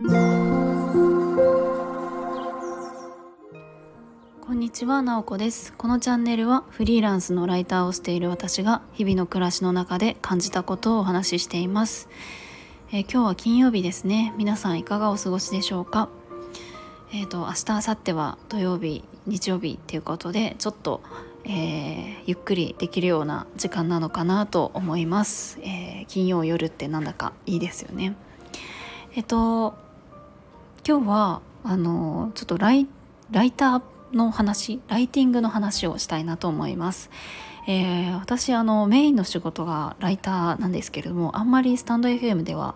こんにちは、なおこです。このチャンネルはフリーランスのライターをしている私が日々の暮らしの中で感じたことをお話ししています、えー、今日は金曜日ですね。皆さんいかがお過ごしでしょうか？えっ、ー、と明日明後日は土曜日日曜日っていうことでちょっとえー、ゆっくりできるような時間なのかなと思います、えー、金曜夜ってなんだかいいですよね。えっと今日はあのちょっとライライターの話ライティングの話をしたいなと思います。えー、私あのメインの仕事がライターなんですけれどもあんまりスタンド FM では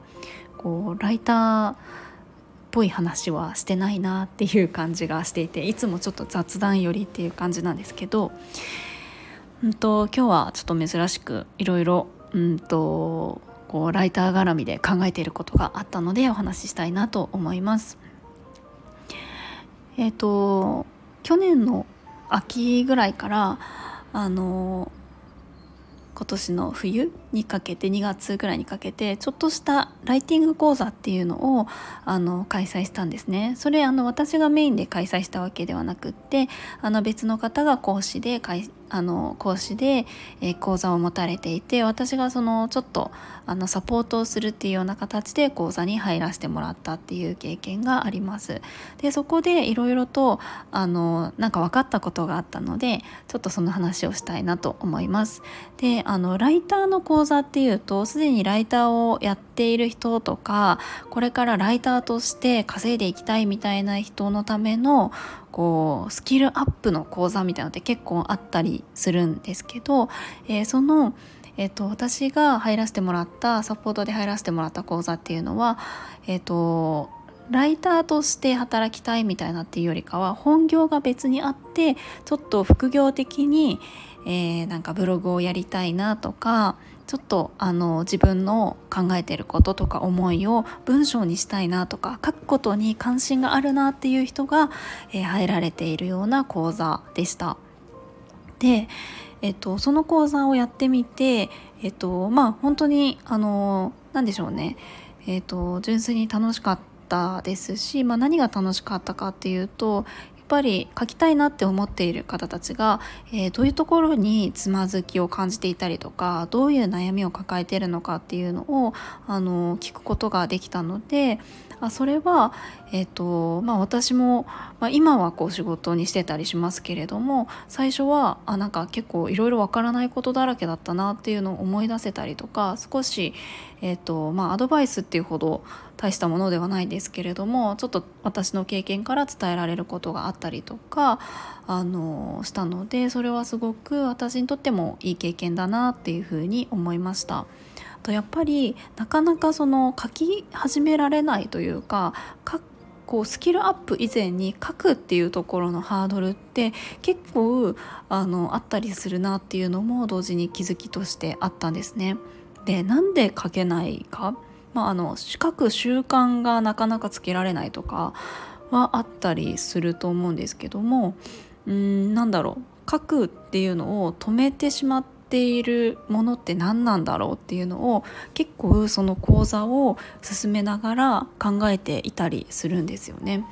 こうライターっぽい話はしてないなっていう感じがしていていつもちょっと雑談寄りっていう感じなんですけど、うんと、今日はちょっと珍しくいろいろうんとこうライター絡みで考えていることがあったのでお話ししたいなと思います。えっ、ー、と去年の秋ぐらいからあの今年の冬にかけて2月ぐらいにかけてちょっとしたライティング講座っていうのをあの開催したんですねそれあの私がメインで開催したわけではなくってあの別の方が講師で開あの講師で、えー、講座を持たれていて私がそのちょっとあのサポートをするっていうような形で講座に入らせてもらったっていう経験があります。でそこでいろいろとあのなんか分かったことがあったのでちょっとその話をしたいなと思います。であのライターの講座っていうとすでにライターをやっている人とかこれからライターとして稼いでいきたいみたいな人のためのこうスキルアップの講座みたいなのって結構あったりするんですけど、えー、その、えーと、私が入らせてもらったサポートで入らせてもらった講座っていうのは、えーと、ライターとして働きたいみたいなっていうよりかは本業が別にあってちょっと副業的に、えー、なんかブログをやりたいなとかちょっとあの自分の考えてることとか思いを文章にしたいなとか書くことに関心があるなっていう人が、えー、入られているような講座でした。で、えっと、その講座をやってみて、えっと、まあ本当にあの何でしょうね、えっと、純粋に楽しかったですし、まあ、何が楽しかったかっていうとぱり書きたいなって思っている方たちが、えー、どういうところにつまずきを感じていたりとかどういう悩みを抱えているのかっていうのをあの聞くことができたのであそれは、えーとまあ、私も、まあ、今はこう仕事にしてたりしますけれども最初はあなんか結構いろいろわからないことだらけだったなっていうのを思い出せたりとか少し、えーとまあ、アドバイスっていうほど大したものではないですけれどもちょっと私の経験から伝えられることがあったたりとかあのしたのでそれはすごく私にとってもいい経験だなっていうふうに思いました。とやっぱりなかなかその書き始められないというかこうスキルアップ以前に書くっていうところのハードルって結構あのあったりするなっていうのも同時に気づきとしてあったんですね。でなんで書けないか？まあ、あの書く習慣がなかなかつけられないとかはあったりすると思うんですけどもうんなんだろう書くっていうのを止めてしまっているものって何なんだろうっていうのを結構その講座を進めながら考えていたりするんですよね。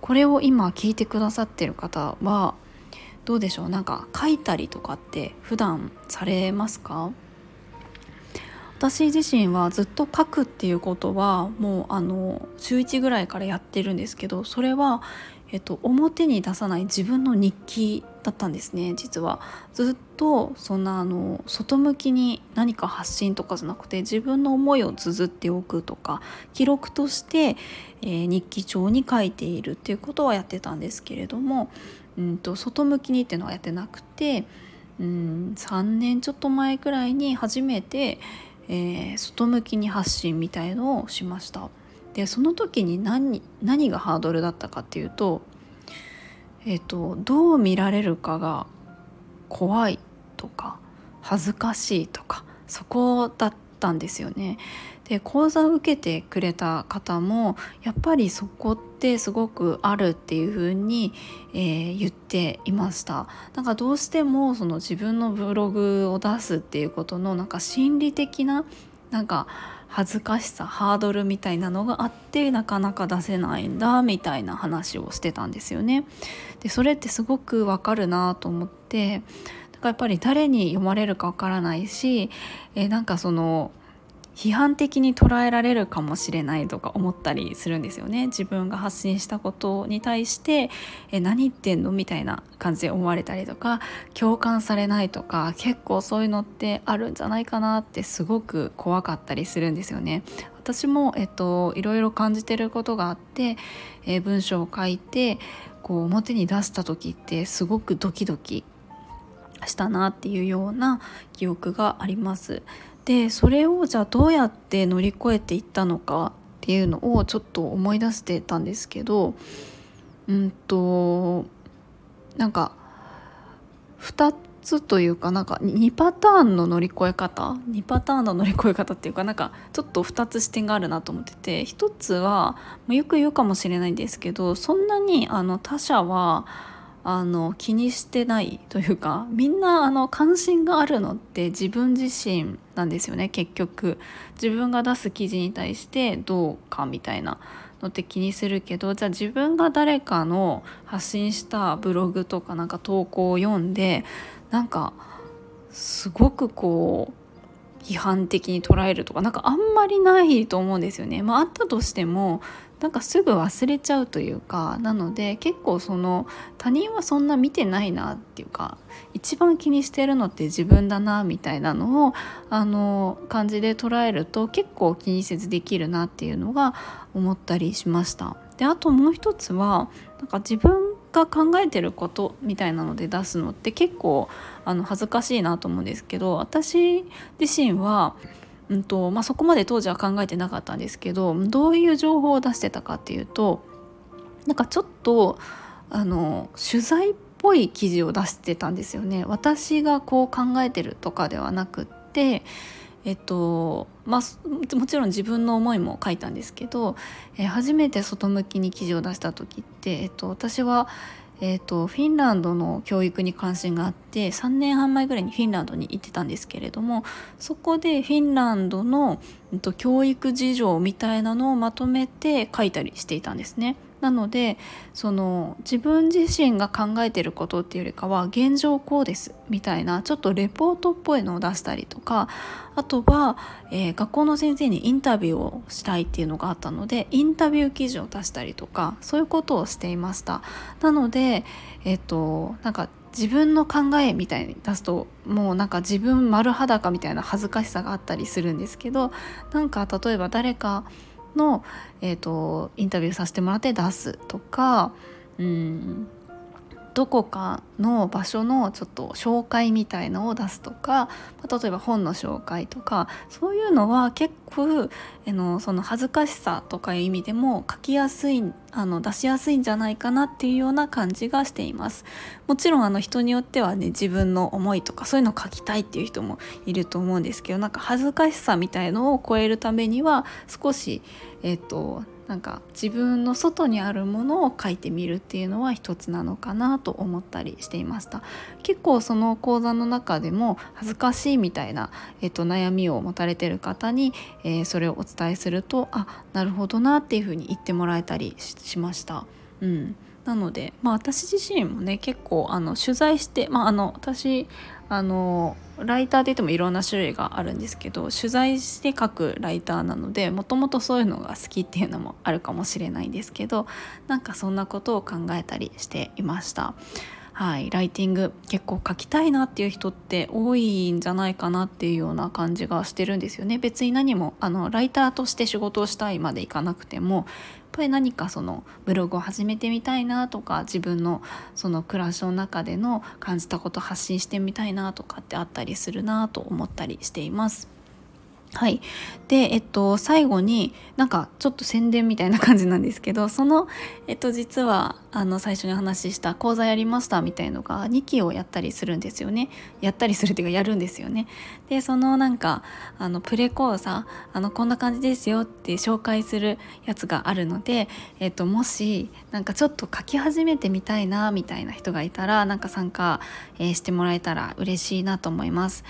これを今聞いてくださってる方はどうでしょう？なんか書いたりとかって普段されますか？私自身はずっと書くっていうことはもうあの週1ぐらいからやってるんですけどそれは、えっと、表に出さない自分の日記だったんですね実は。ずっとそんなあの外向きに何か発信とかじゃなくて自分の思いを綴っておくとか記録として、えー、日記帳に書いているっていうことはやってたんですけれども、うんと、外向きにっていうのはやってなくて、うん、3年ちょっと前くらいに初めてえー、外向きに発信みたいのをしました。でその時に何何がハードルだったかっていうと,、えーと、どう見られるかが怖いとか恥ずかしいとかそこだったんですよね。で講座を受けてくれた方もやっぱりそこってすごくあるっていう風に、えー、言っていましたなんかどうしてもその自分のブログを出すっていうことのなんか心理的ななんか恥ずかしさハードルみたいなのがあってなかなか出せないんだみたいな話をしてたんですよね。でそれってすごくわかるなと思ってからやっぱり誰に読まれるかわからないし、えー、なんかその批判的に捉えられるかもしれないとか思ったりするんですよね自分が発信したことに対して「え何言ってんの?」みたいな感じで思われたりとか共感されないとか結構そういうのってあるんじゃないかなってすごく怖かったりするんですよね。私も、えっと、いろいろ感じてることがあって、え文章を書いてこう表に出した時ってすごくドキドキしたなっていうような記憶があります。でそれをじゃあどうやって乗り越えていったのかっていうのをちょっと思い出してたんですけどうんとなんか2つというかなんか2パターンの乗り越え方？2パターンの乗り越え方っていうかなんかちょっと2つ視点があるなと思ってて1つはよく言うかもしれないんですけどそんなにあの他者はあの気にしてないというかみんなあの関心があるのって自分自身なんですよね結局自分が出す記事に対してどうかみたいなのって気にするけどじゃあ自分が誰かの発信したブログとかなんか投稿を読んでなんかすごくこう批判的に捉えるとかなんかあんまりないと思うんですよね。まあ、あったとしてもなんかすぐ忘れちゃうというかなので結構その他人はそんな見てないなっていうか一番気にしてるのって自分だなみたいなのをあの感じで捉えると結構気にせずできるなっていうのが思ったりしました。であともう一つはなんか自分が考えてることみたいなので出すのって結構あの恥ずかしいなと思うんですけど私自身はうんとまあ、そこまで当時は考えてなかったんですけどどういう情報を出してたかっていうとなんかちょっとあの取材っぽい記事を出してたんですよね。私がこう考えてるとかではなくってえっとまあ、もちろん自分の思いも書いたんですけど、えー、初めて外向きに記事を出した時って、えっと、私は、えーと、フィンランドの教育に関心があって3年半前ぐらいにフィンランドに行ってたんですけれどもそこでフィンランドの、えーと、教育事情みたいなのをまとめて書いたりしていたんですね。なのでその自分自身が考えてることっていうよりかは現状こうですみたいなちょっとレポートっぽいのを出したりとかあとは、えー、学校の先生にインタビューをしたいっていうのがあったのでインタビュー記事を出したりとかそういうことをしていました。なのでえっ、ー、となんか自分の考えみたいに出すともうなんか自分丸裸みたいな恥ずかしさがあったりするんですけどなんか例えば誰かの、えーとインタビューさせてもらって出すとかうん。どこかの場所のちょっと紹介みたいのを出すとか例えば本の紹介とかそういうのは結構あのその恥ずかしさとかいう意味でも書きやすいあの出しやすいんじゃないかなっていうような感じがしています。もちろんあの人によってはね自分の思いとかそういうのを書きたいっていう人もいると思うんですけどなんか恥ずかしさみたいのを超えるためには少しえっ、となんか自分の外にあるものを書いてみるっていうのは一つなのかなと思ったりしていました結構その講座の中でも恥ずかしいみたいな、えっと、悩みを持たれてる方に、えー、それをお伝えするとあなるほどなっていうふうに言ってもらえたりしました。うんなので、まあ、私自身もね結構あの取材して、まあ、あの私あのライターで言ってもいろんな種類があるんですけど取材して書くライターなのでもともとそういうのが好きっていうのもあるかもしれないんですけどなんかそんなことを考えたりしていました。はい、ライティング結構書きたいなっていう人って多いんじゃないかなっていうような感じがしてるんですよね別に何もあのライターとして仕事をしたいまでいかなくてもぱり何かそのブログを始めてみたいなとか自分のその暮らしの中での感じたこと発信してみたいなとかってあったりするなと思ったりしています。はい。で、えっと、最後になんかちょっと宣伝みたいな感じなんですけど、その、えっと、実は、あの、最初にお話しした講座やりましたみたいのが2期をやったりするんですよね。やったりするっていうか、やるんですよね。で、そのなんか、あの、プレ講座、あの、こんな感じですよって紹介するやつがあるので、えっと、もし、なんかちょっと書き始めてみたいな、みたいな人がいたら、なんか参加、えー、してもらえたら嬉しいなと思います。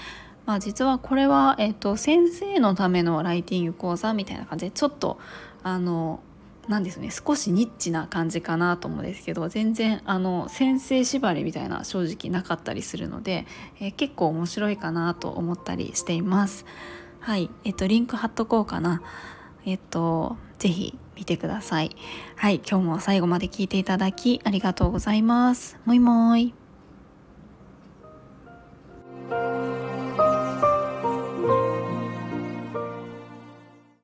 まあ、実はこれは、えーと、先生のためのライティング講座みたいな感じでちょっとあのなんですね少しニッチな感じかなと思うんですけど全然あの先生縛りみたいな正直なかったりするので、えー、結構面白いかなと思ったりしています。はいえっ、とリンク貼っとこうかな。えっ、と是非見てください。はい今日も最後まで聞いていただきありがとうございます。もいもーい。